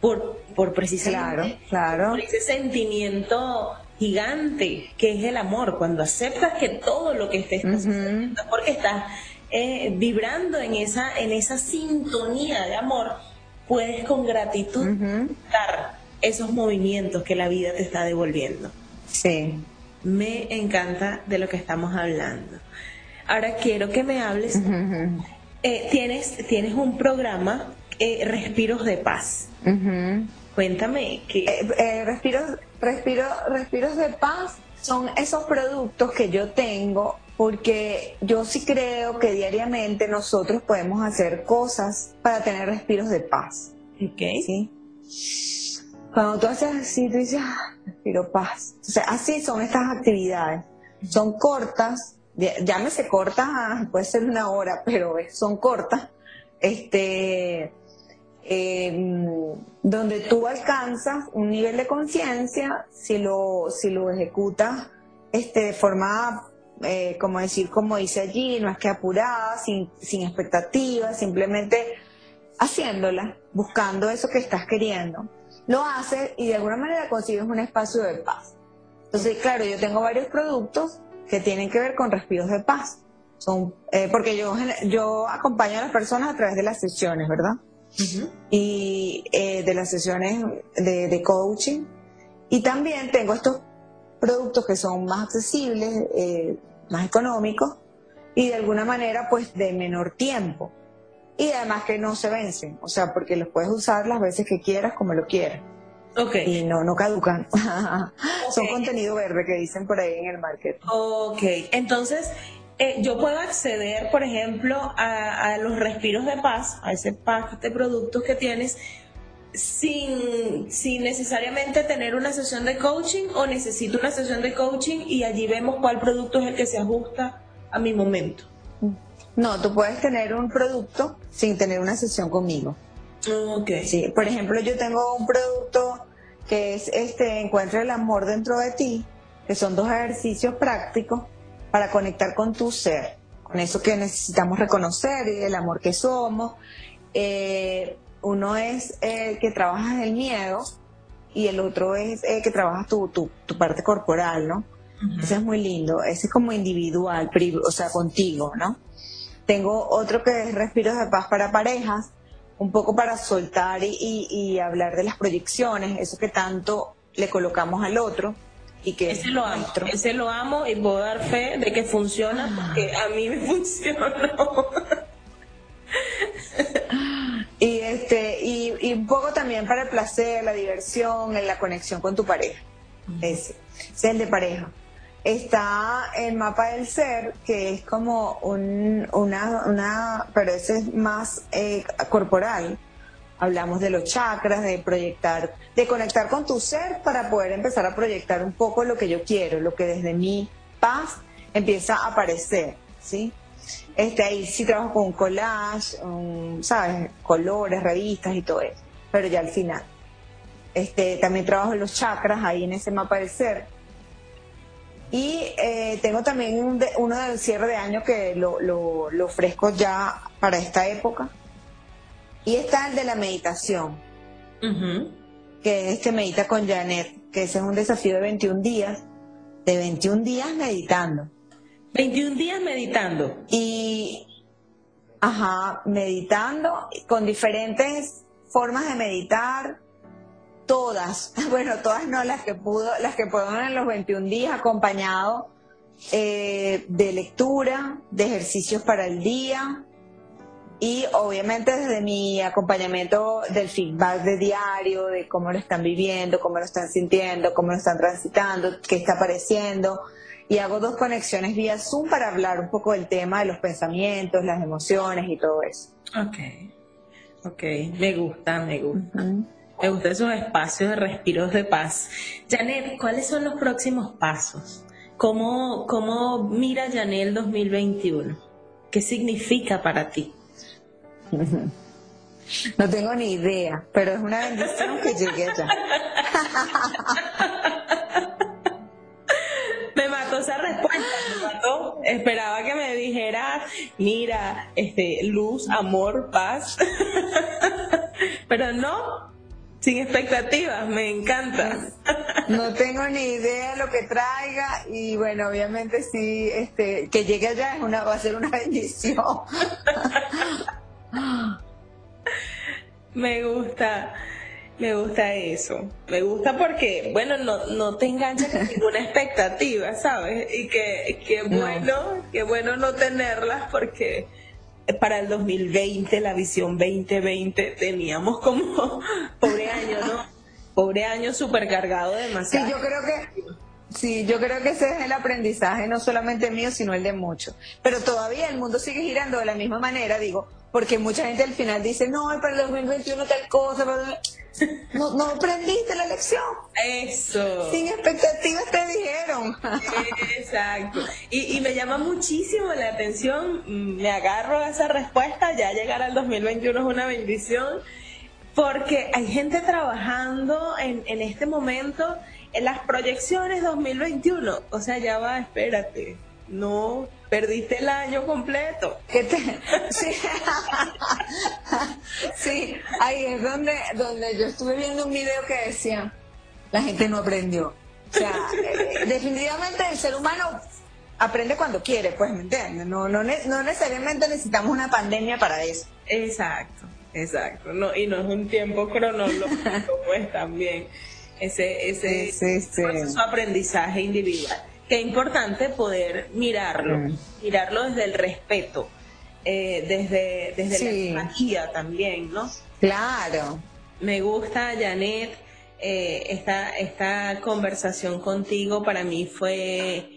por, por precisamente claro, ese sentimiento gigante que es el amor, cuando aceptas que todo lo que estés haciendo, porque estás eh, vibrando en esa, en esa sintonía de amor, puedes con gratitud dar esos movimientos que la vida te está devolviendo. Sí. Me encanta de lo que estamos hablando. Ahora quiero que me hables. Eh, tienes, tienes un programa, eh, Respiros de Paz. Cuéntame que... Eh, respiros, respiro, respiros de Paz son esos productos que yo tengo porque yo sí creo que diariamente nosotros podemos hacer cosas para tener respiros de paz. Ok. ¿Sí? Cuando tú haces así, tú dices, ah, respiro paz. O sea, así son estas actividades. Son cortas, llámese cortas, puede ser una hora, pero son cortas. Este, em, donde tú alcanzas un nivel de conciencia si lo, si lo ejecutas este, de forma eh, como decir, como dice allí, no es que apurada, sin, sin expectativas, simplemente haciéndola, buscando eso que estás queriendo. Lo haces y de alguna manera consigues un espacio de paz. Entonces, claro, yo tengo varios productos que tienen que ver con respiros de paz. Son, eh, porque yo, yo acompaño a las personas a través de las sesiones, ¿verdad? Y eh, de las sesiones de, de, coaching. Y también tengo estos productos que son más accesibles, eh, más económicos y de alguna manera pues de menor tiempo. Y además que no se vencen, o sea, porque los puedes usar las veces que quieras, como lo quieras. Okay. Y no, no caducan. Son contenido verde que dicen por ahí en el market. Ok, entonces eh, yo puedo acceder, por ejemplo, a, a, los respiros de paz, a ese pack de productos que tienes, sin, sin necesariamente tener una sesión de coaching o necesito una sesión de coaching y allí vemos cuál producto es el que se ajusta a mi momento. No, tú puedes tener un producto sin tener una sesión conmigo. Sí, por ejemplo, yo tengo un producto que es este Encuentra el amor dentro de ti, que son dos ejercicios prácticos para conectar con tu ser, con eso que necesitamos reconocer y el amor que somos. Eh, uno es el que trabajas el miedo y el otro es el que trabajas tu, tu, parte corporal, ¿no? Ese es muy lindo, ese es como individual, o sea, contigo, ¿no? Tengo otro que es respiros de paz para parejas, un poco para soltar y, y, hablar de las proyecciones, eso que tanto le colocamos al otro y que ese lo amo, ese lo amo y puedo dar fe de que funciona porque a mí me funcionó. Y, este, y, un poco también para el placer, la diversión, la conexión con tu pareja. Ese, es el de pareja. Está el mapa del ser, que es como un, una, una, pero ese es más eh, corporal. Hablamos de los chakras, de proyectar, de conectar con tu ser para poder empezar a proyectar un poco lo que yo quiero, lo que desde mi paz empieza a aparecer, ¿sí? Este, ahí sí trabajo con un collage, ¿sabes? Colores, revistas y todo eso. Pero ya al final. Este, también trabajo en los chakras ahí en ese mapa del ser. Y eh, tengo también uno del cierre de año que lo, lo, ofrezco ya para esta época. Y está el de la meditación, que es que medita con Janet, que ese es un desafío de 21 días, de 21 días meditando. 21 días meditando. Y Ajá, meditando con diferentes formas de meditar, todas, bueno, todas no, las que pudo, las que puedo en los 21 días acompañado eh, de lectura, de ejercicios para el día y obviamente desde mi acompañamiento del feedback de diario, de cómo lo están viviendo, cómo lo están sintiendo, cómo lo están transitando, qué está apareciendo. Y hago dos conexiones vía Zoom para hablar un poco del tema de los pensamientos, las emociones y todo eso. Ok, ok, me gusta, me gusta. Me gustan esos espacios de respiros de paz. Janet, ¿cuáles son los próximos pasos? ¿Cómo, cómo mira Janet el 2021? ¿Qué significa para ti? No tengo ni idea, pero es una bendición que llegue allá. me mató esa respuesta, me mató. Esperaba que me dijera, mira, este, luz, amor, paz. pero no, sin expectativas, me encanta. No tengo ni idea de lo que traiga y bueno, obviamente sí, este, que llegue allá es una, va a ser una bendición. Me gusta, me gusta eso. Me gusta porque, bueno, no, no te enganchas con ninguna expectativa, ¿sabes? Y que, que bueno, que bueno no tenerlas porque para el 2020, la visión 2020, teníamos como, pobre año, ¿no? Pobre año supercargado demasiado. Sí, yo creo que, sí, yo creo que ese es el aprendizaje, no solamente mío, sino el de muchos. Pero todavía el mundo sigue girando de la misma manera, digo, porque mucha gente al final dice, no, para el 2021 tal cosa, no, no aprendiste la lección. Eso. Sin expectativas te dijeron. Exacto. Y, y me llama muchísimo la atención, me agarro a esa respuesta, ya llegar al 2021 es una bendición, porque hay gente trabajando en, en este momento en las proyecciones 2021. O sea, ya va, espérate no, perdiste el año completo. Sí. ahí es donde, donde yo estuve viendo un video que decía, la gente no aprendió. O sea, eh, definitivamente el ser humano aprende cuando quiere, pues, ¿me entiendes? No, no, no necesariamente necesitamos una pandemia para eso. Exacto, exacto. No, y no es un tiempo cronológico, pues, también. Ese, ese, ese aprendizaje individual qué importante poder mirarlo, mm. mirarlo desde el respeto, eh, desde, desde la empatía también, ¿no? Claro. Me gusta, Janet, eh, esta, esta conversación contigo para mí fue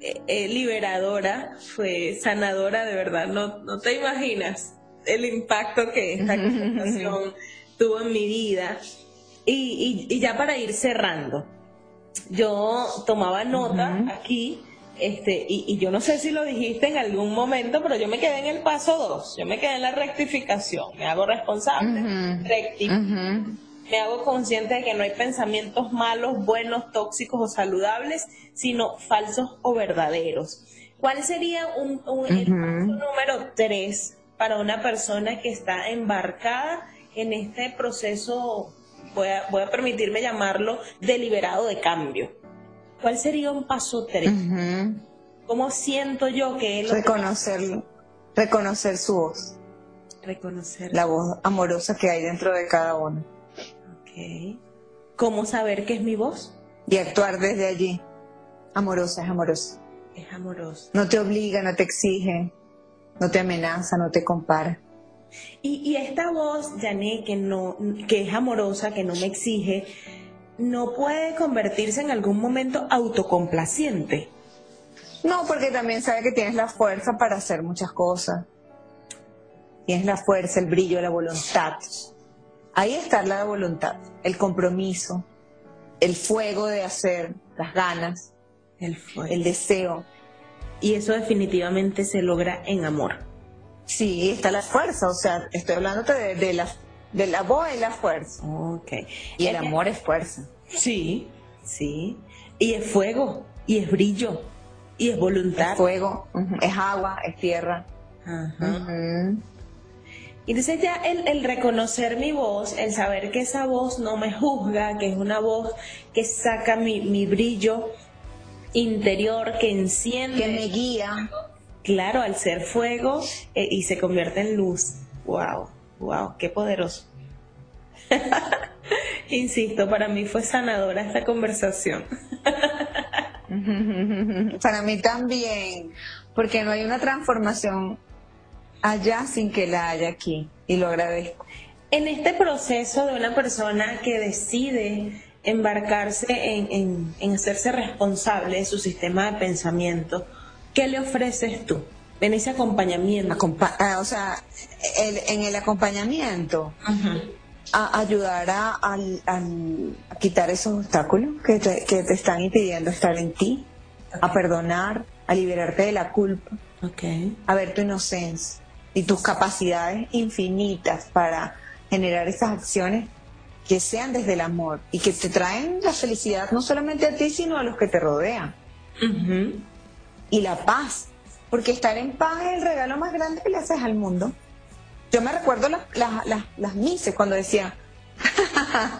eh, liberadora, fue sanadora, de verdad, no, no te imaginas el impacto que esta conversación tuvo en mi vida. Y, y, y ya para ir cerrando, yo tomaba nota aquí, este, y, yo no sé si lo dijiste en algún momento, pero yo me quedé en el paso 2, yo me quedé en la rectificación, me hago responsable, me hago consciente de que no hay pensamientos malos, buenos, tóxicos o saludables, sino falsos o verdaderos. ¿Cuál sería un, el paso número 3 para una persona que está embarcada en este proceso voy a, permitirme llamarlo, deliberado de cambio. ¿Cuál sería un paso tres? ¿Cómo siento yo que él... Reconocerlo, reconocer su voz. Reconocer. La voz amorosa que hay dentro de cada uno. Ok. ¿Cómo saber qué es mi voz? Y actuar desde allí. Amorosa, es amorosa. Es amorosa. No te obliga, no te exige, no te amenaza, no te compara. Y, esta voz, Jané, que, no, que es amorosa, que no me exige, no puede convertirse en algún momento autocomplaciente. No, porque también sabe que tienes la fuerza para hacer muchas cosas. Tienes la fuerza, el brillo, la voluntad. Ahí está la voluntad, el compromiso, el fuego de hacer, las ganas, el, el deseo. Y eso definitivamente se logra en amor. Sí, está la fuerza, o sea, estoy hablando de, de, la, de la voz y la fuerza. Ok. Y el amor es fuerza. Sí, sí. Y es fuego, y es brillo, y es voluntad. Es fuego, es agua, es tierra. Ajá. Y entonces ya el, el, reconocer mi voz, el saber que esa voz no me juzga, que es una voz que saca mi, mi brillo interior, que enciende. Que me guía claro, al ser fuego eh, y se convierte en luz. ¡Wow! ¡Wow! ¡Qué poderoso! Insisto, para mí fue sanadora esta conversación. para mí también, porque no hay una transformación allá sin que la haya aquí, y lo agradezco. En este proceso de una persona que decide embarcarse en, hacerse responsable de su sistema de pensamiento, ¿qué le ofreces tú en ese acompañamiento? Ah, o sea, en el acompañamiento, a ayudar a, quitar esos obstáculos que te, que te están impidiendo estar en ti, a perdonar, a liberarte de la culpa, a ver tu inocencia y tus capacidades infinitas para generar esas acciones que sean desde el amor y que te traen la felicidad no solamente a ti, sino a los que te rodean. Y la paz, porque estar en paz es el regalo más grande que le haces al mundo. Yo me recuerdo las, las, las, mises cuando decía,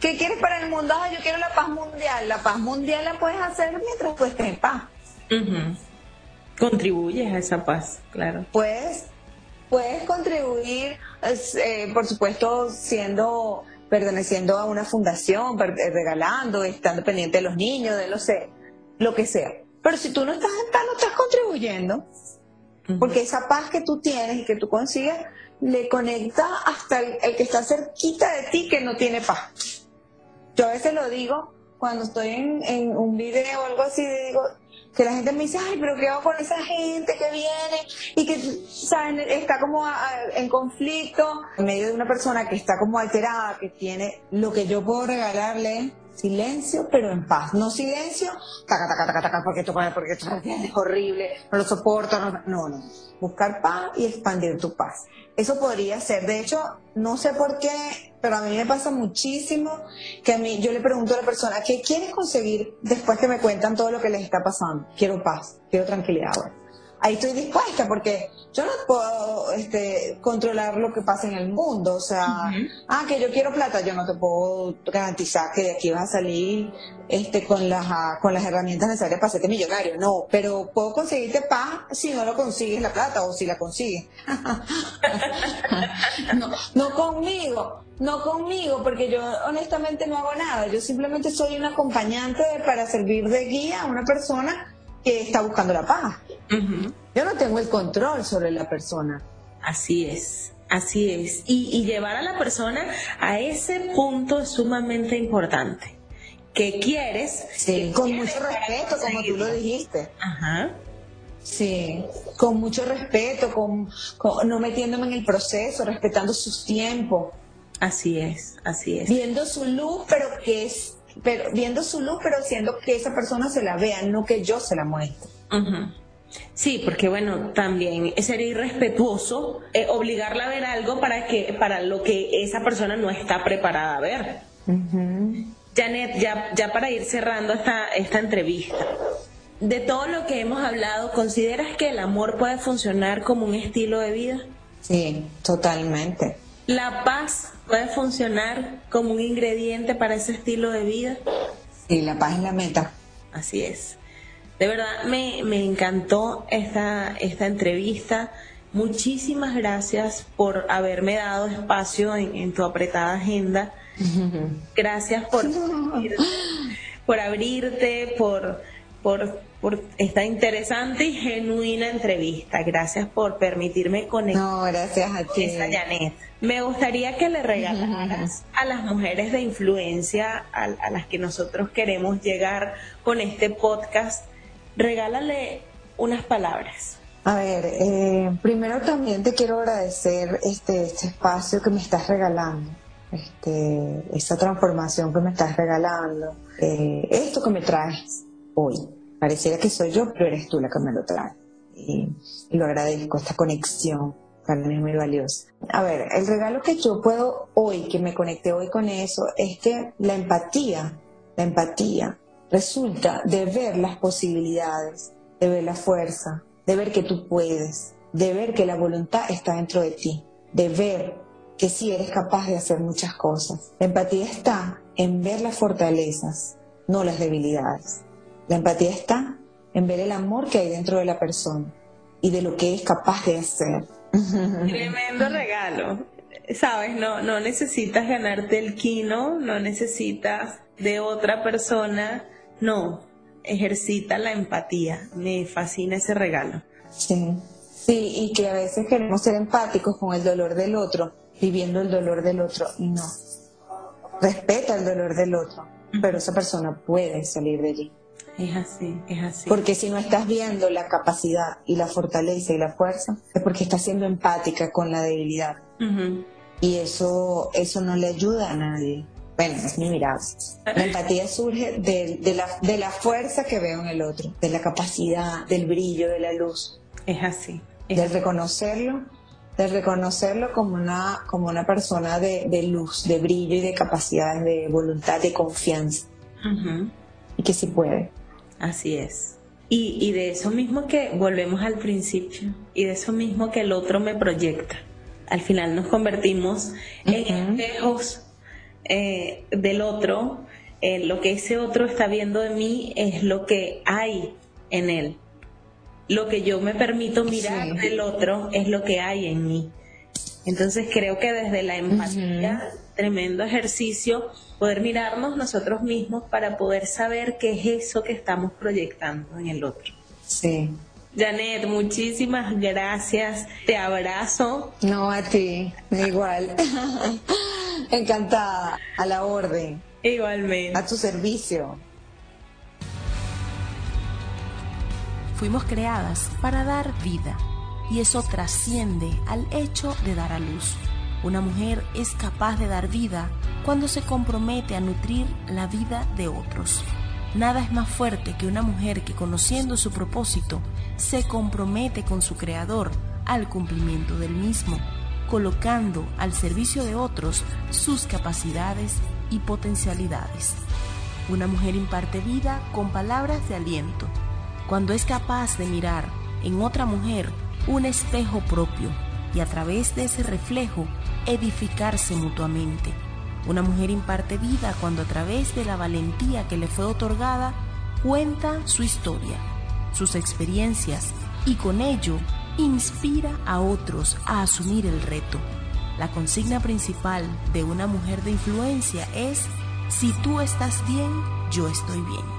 ¿qué quieres para el mundo? yo quiero la paz mundial. La paz mundial la puedes hacer mientras tú estés en paz. Contribuyes a esa paz, claro. Puedes, puedes contribuir, eh, por supuesto, siendo perteneciendo a una fundación, eh, regalando, estando pendiente de los niños, de lo sé, lo que sea. Pero si tú no estás en paz, no estás contribuyendo. Porque esa paz que tú tienes y que tú consigues le conecta hasta el, que está cerquita de ti que no tiene paz. Yo a veces lo digo cuando estoy en, en un video o algo así, digo, que la gente me dice, ay, pero ¿qué hago con esa gente que viene y que, ¿saben? Está como en conflicto en medio de una persona que está como alterada, que tiene lo que yo puedo regalarle silencio, pero en paz. No silencio, taca, taca, taca, taca, porque esto, porque esto es horrible, no lo soporto, no, no, no. Buscar paz y expandir tu paz. Eso podría ser. De hecho, no sé por qué, pero a mí me pasa muchísimo que a mí, yo le pregunto a la persona, ¿qué quieres conseguir después que me cuentan todo lo que les está pasando? Quiero paz, quiero tranquilidad. Ahí estoy dispuesta porque yo no puedo este, controlar lo que pasa en el mundo. O sea, ah, que yo quiero plata, yo no te puedo garantizar que de aquí vas a salir este, con, las, ah, con las herramientas necesarias para hacerte millonario. No, pero puedo conseguirte paz si no lo consigues la plata o si la consigues. no, no conmigo, no conmigo, porque yo honestamente no hago nada. Yo simplemente soy un acompañante para servir de guía a una persona que está buscando la paz. Yo no tengo el control sobre la persona. Así es. Así es. Y, llevar a la persona a ese punto es sumamente importante. Que quieres. Sí, con mucho respeto, como tú lo dijiste. Ajá. Sí, con mucho respeto, con, no metiéndome en el proceso, respetando sus tiempos. Así es, así es. Viendo su luz, pero que es, pero viendo su luz, pero haciendo que esa persona se la vea, no que yo se la muestre. Sí, porque bueno, también sería irrespetuoso eh, obligarla a ver algo para que para lo que esa persona no está preparada a ver. Janet, ya, ya para ir cerrando esta, esta entrevista, de todo lo que hemos hablado, ¿consideras que el amor puede funcionar como un estilo de vida? Sí, totalmente. ¿La paz puede funcionar como un ingrediente para ese estilo de vida? Sí, la paz es la meta. Así es. De verdad me, encantó esta, esta entrevista. Muchísimas gracias por haberme dado espacio en, tu apretada agenda. Gracias por, por abrirte, por, por, por esta interesante y genuina entrevista. Gracias por permitirme conectar. No, gracias a ti. Janet. Me gustaría que le regalaras a las mujeres de influencia a, a las que nosotros queremos llegar con este podcast regálale unas palabras. A ver, eh, primero también te quiero agradecer este, este espacio que me estás regalando, este, esta transformación que me estás regalando, eh, esto que me traes hoy. Pareciera que soy yo, pero eres tú la que me lo trae. Y, y lo agradezco, esta conexión para mí es muy valiosa. A ver, el regalo que yo puedo hoy, que me conecté hoy con eso, es que la empatía, la empatía resulta de ver las posibilidades, de ver la fuerza, de ver que tú puedes, de ver que la voluntad está dentro de ti, de ver que sí eres capaz de hacer muchas cosas. La empatía está en ver las fortalezas, no las debilidades. La empatía está en ver el amor que hay dentro de la persona y de lo que es capaz de hacer. Tremendo regalo. Sabes, no, no necesitas ganarte el kino, no necesitas de otra persona, no, ejercita la empatía. Me fascina ese regalo. Sí, sí, y que a veces queremos ser empáticos con el dolor del otro, viviendo el dolor del otro, y no. Respeta el dolor del otro, pero esa persona puede salir de allí. Es así, es así. Porque si no estás viendo la capacidad y la fortaleza y la fuerza, es porque estás siendo empática con la debilidad. Y eso, eso no le ayuda a nadie. Bueno, es mi mirada. La empatía surge de, de, la, de la fuerza que veo en el otro, de la capacidad, del brillo, de la luz. Es así. de reconocerlo, de reconocerlo como una, como una persona de, de luz, de brillo y de capacidad, de voluntad, de confianza. Y que sí puede. Así es. Y, y de eso mismo que volvemos al principio, y de eso mismo que el otro me proyecta. Al final nos convertimos en espejos eh, del otro. Eh, lo que ese otro está viendo de mí es lo que hay en él. Lo que yo me permito mirar del otro es lo que hay en mí. Entonces creo que desde la empatía, tremendo ejercicio, poder mirarnos nosotros mismos para poder saber qué es eso que estamos proyectando en el otro. Sí. Janet, muchísimas gracias. Te abrazo. No, a ti, igual. Encantada, a la orden. Igualmente. A tu servicio. Fuimos creadas para dar vida y eso trasciende al hecho de dar a luz. Una mujer es capaz de dar vida cuando se compromete a nutrir la vida de otros. Nada es más fuerte que una mujer que conociendo su propósito se compromete con su creador al cumplimiento del mismo, colocando al servicio de otros sus capacidades y potencialidades. Una mujer imparte vida con palabras de aliento, cuando es capaz de mirar en otra mujer un espejo propio y a través de ese reflejo edificarse mutuamente. Una mujer imparte vida cuando a través de la valentía que le fue otorgada cuenta su historia, sus experiencias y con ello inspira a otros a asumir el reto. La consigna principal de una mujer de influencia es, si tú estás bien, yo estoy bien.